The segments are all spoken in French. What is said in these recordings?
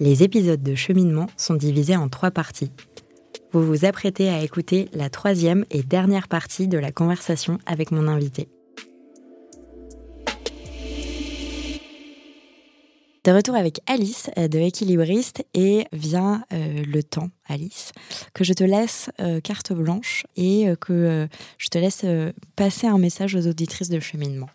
Les épisodes de cheminement sont divisés en trois parties. Vous vous apprêtez à écouter la troisième et dernière partie de la conversation avec mon invité. De retour avec Alice euh, de Équilibriste et vient euh, le temps, Alice, que je te laisse euh, carte blanche et que je te laisse passer un message aux auditrices de cheminement.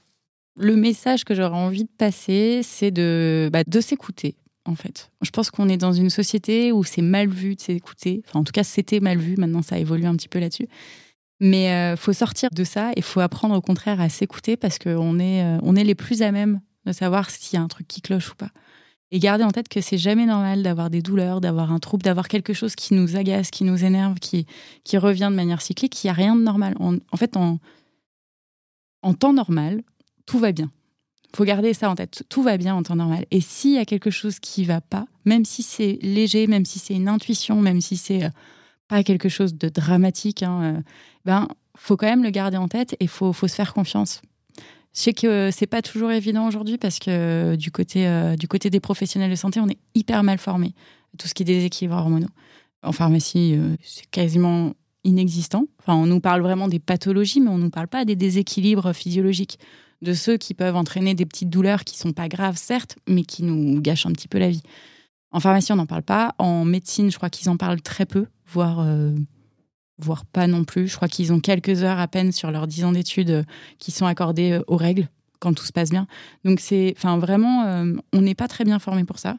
Le message que j'aurais envie de passer, c'est de, bah, de s'écouter, en fait. Je pense qu'on est dans une société où c'est mal vu de s'écouter. Enfin, en tout cas, c'était mal vu. Maintenant, ça évolue un petit peu là-dessus. Mais il faut sortir de ça et faut apprendre au contraire à s'écouter parce qu'on est, on est les plus à même de savoir s'il y a un truc qui cloche ou pas. Et garder en tête que c'est jamais normal d'avoir des douleurs, d'avoir un trouble, d'avoir quelque chose qui nous agace, qui nous énerve, qui, qui revient de manière cyclique. Il n'y a rien de normal. En, fait, en temps normal, tout va bien. faut garder ça en tête. Tout va bien en temps normal. Et s'il y a quelque chose qui va pas, même si c'est léger, même si c'est une intuition, même si c'est euh, pas quelque chose de dramatique, hein, euh, ben faut quand même le garder en tête et faut, faut se faire confiance. Je sais que c'est pas toujours évident aujourd'hui parce que du côté, euh, du côté des professionnels de santé, on est hyper mal formé. Tout ce qui est déséquilibre hormonaux. En pharmacie, c'est quasiment inexistant. Enfin, on nous parle vraiment des pathologies, mais on nous parle pas des déséquilibres physiologiques, de ceux qui peuvent entraîner des petites douleurs qui sont pas graves, certes, mais qui nous gâchent un petit peu la vie. En pharmacie, on n'en parle pas. En médecine, je crois qu'ils en parlent très peu, voire euh, voire pas non plus. Je crois qu'ils ont quelques heures à peine sur leurs 10 ans d'études euh, qui sont accordées euh, aux règles quand tout se passe bien. Donc c'est, vraiment, on n'est pas très bien formé pour ça.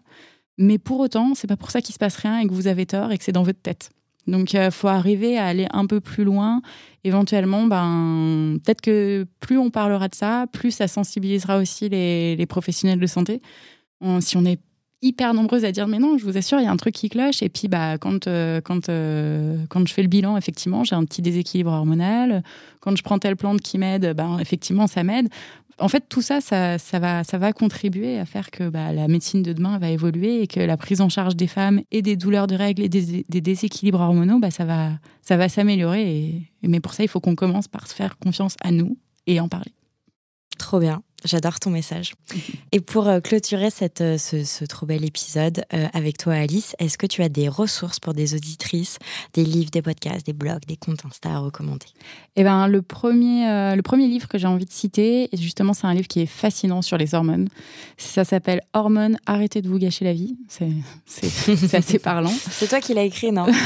Mais pour autant, c'est pas pour ça qu'il se passe rien et que vous avez tort et que c'est dans votre tête. Donc il faut arriver à aller un peu plus loin. Éventuellement, ben peut-être que plus on parlera de ça, plus ça sensibilisera aussi les, les professionnels de santé. si on est hyper nombreuses à dire mais non, je vous assure, il y a un truc qui cloche. Et puis bah quand euh, quand euh, quand je fais le bilan, effectivement, j'ai un petit déséquilibre hormonal. Quand je prends telle plante qui m'aide, ben effectivement, ça m'aide. En fait, tout ça, ça, ça, va, ça va contribuer à faire que bah, la médecine de demain va évoluer et que la prise en charge des femmes et des douleurs de règles et des, déséquilibres hormonaux, bah, ça va, ça va s'améliorer. mais pour ça, il faut qu'on commence par se faire confiance à nous et en parler. Trop bien. J'adore ton message. Et pour euh, clôturer cette, euh, ce, trop bel épisode euh, avec toi, Alice, est-ce que tu as des ressources pour des auditrices, des livres, des podcasts, des blogs, des comptes Insta à recommander? Eh ben, le premier, le premier livre que j'ai envie de citer, justement, c'est un livre qui est fascinant sur les hormones. Ça s'appelle Hormones, arrêtez de vous gâcher la vie. C'est assez parlant. c'est toi qui l'as écrit, non?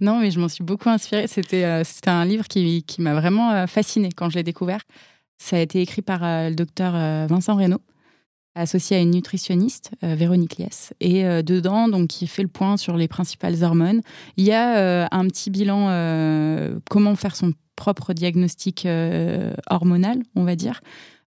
Non, mais je m'en suis beaucoup inspirée. C'était un livre qui, qui m'a vraiment fascinée quand je l'ai découvert. Ça a été écrit par euh, le docteur euh, Vincent Reynaud, associé à une nutritionniste, euh, Véronique Liès. Et dedans, donc, il fait le point sur les principales hormones. Il y a un petit bilan, comment faire son propre diagnostic hormonal, on va dire.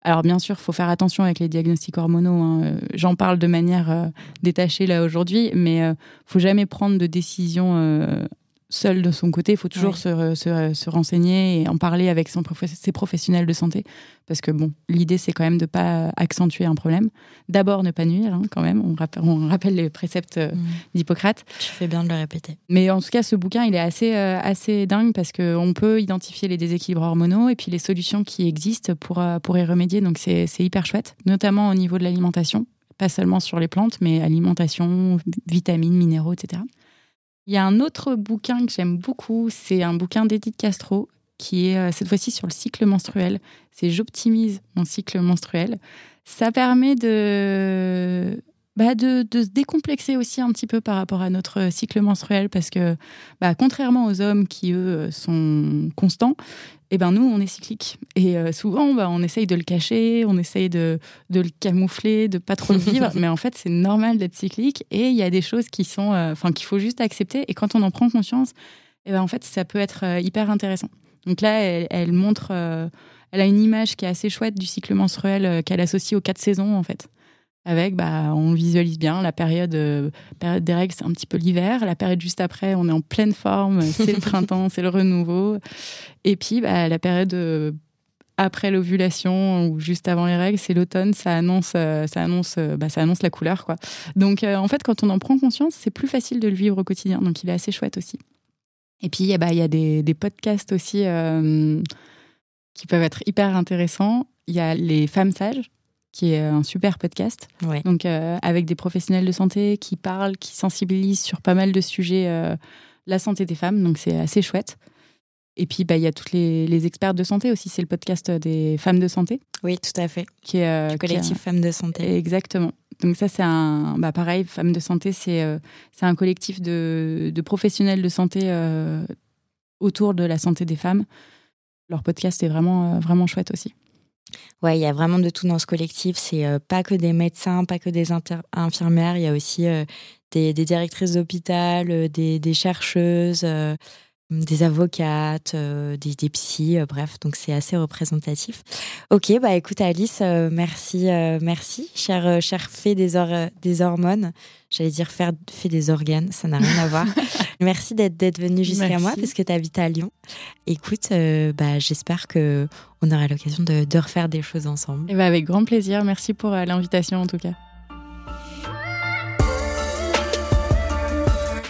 Alors bien sûr, il faut faire attention avec les diagnostics hormonaux. Hein. J'en parle de manière détachée là aujourd'hui, mais il faut jamais prendre de décision seul de son côté. Il faut toujours se, se, renseigner et en parler avec son ses professionnels de santé. Parce que, bon, l'idée, c'est quand même de ne pas accentuer un problème. D'abord, ne pas nuire, hein, quand même. On rappelle, on rappelle les préceptes euh, mm. d'Hippocrate. Tu fais bien de le répéter. Mais en tout cas, ce bouquin, il est assez, euh, assez dingue parce qu'on peut identifier les déséquilibres hormonaux et puis les solutions qui existent pour, euh, pour y remédier. Donc, c'est hyper chouette, notamment au niveau de l'alimentation. Pas seulement sur les plantes, mais alimentation, vitamines, minéraux, etc. Il y a un autre bouquin que j'aime beaucoup, c'est un bouquin d'Edith Castro qui est euh, cette fois-ci sur le cycle menstruel. C'est J'optimise mon cycle menstruel. Ça permet de, bah de, de, se décomplexer aussi un petit peu par rapport à notre cycle menstruel parce que, bah, contrairement aux hommes qui, eux, sont constants, eh ben nous, on est cyclique. Et euh, souvent, bah, on essaye de le cacher, on essaye de, de le camoufler, de pas trop le vivre. mais en fait, c'est normal d'être cyclique. Et il y a des choses qui sont, euh, enfin, qu'il faut juste accepter. Et quand on en prend conscience, eh ben, en fait, ça peut être euh, hyper intéressant. Donc là, elle, montre, elle a une image qui est assez chouette du cycle menstruel qu'elle associe aux quatre saisons, en fait avec, bah, on visualise bien la période, euh, période des règles, c'est un petit peu l'hiver. La période juste après, on est en pleine forme, c'est le printemps, c'est le renouveau. Et puis, bah, la période euh, après l'ovulation ou juste avant les règles, c'est l'automne, ça annonce, euh, ça annonce, bah, ça annonce la couleur, quoi. Donc, en fait, quand on en prend conscience, c'est plus facile de le vivre au quotidien. Donc, il est assez chouette aussi. Et puis, bah, il y a des, des podcasts aussi qui peuvent être hyper intéressants. Il y a les femmes sages qui est un super podcast. Donc, avec des professionnels de santé qui parlent, qui sensibilisent sur pas mal de sujets, la santé des femmes. Donc, c'est assez chouette. Et puis, bah, il y a toutes les, experts de santé aussi. C'est le podcast des femmes de santé. Oui, tout à fait. Qui est, le collectif Femmes de santé. Exactement. Donc ça, c'est un... Bah, pareil, Femmes de santé, c'est c'est un collectif de, de, professionnels de santé autour de la santé des femmes. Leur podcast est vraiment, vraiment chouette aussi. Ouais, il y a vraiment de tout dans ce collectif. C'est euh, pas que des médecins, pas que des infirmières. Il y a aussi euh, des, directrices d'hôpital, euh, des, des, chercheuses, des avocates, des, des psys, bref. Donc c'est assez représentatif. Ok, bah écoute Alice, merci, merci, cher, cher fait des, des hormones. J'allais dire faire fait des organes, ça n'a rien à voir. merci d'être venue jusqu'à moi parce que tu habites à Lyon. Écoute, bah j'espère que on aura l'occasion de, refaire des choses ensemble. Et eh ben, avec grand plaisir. Merci pour euh, l'invitation en tout cas.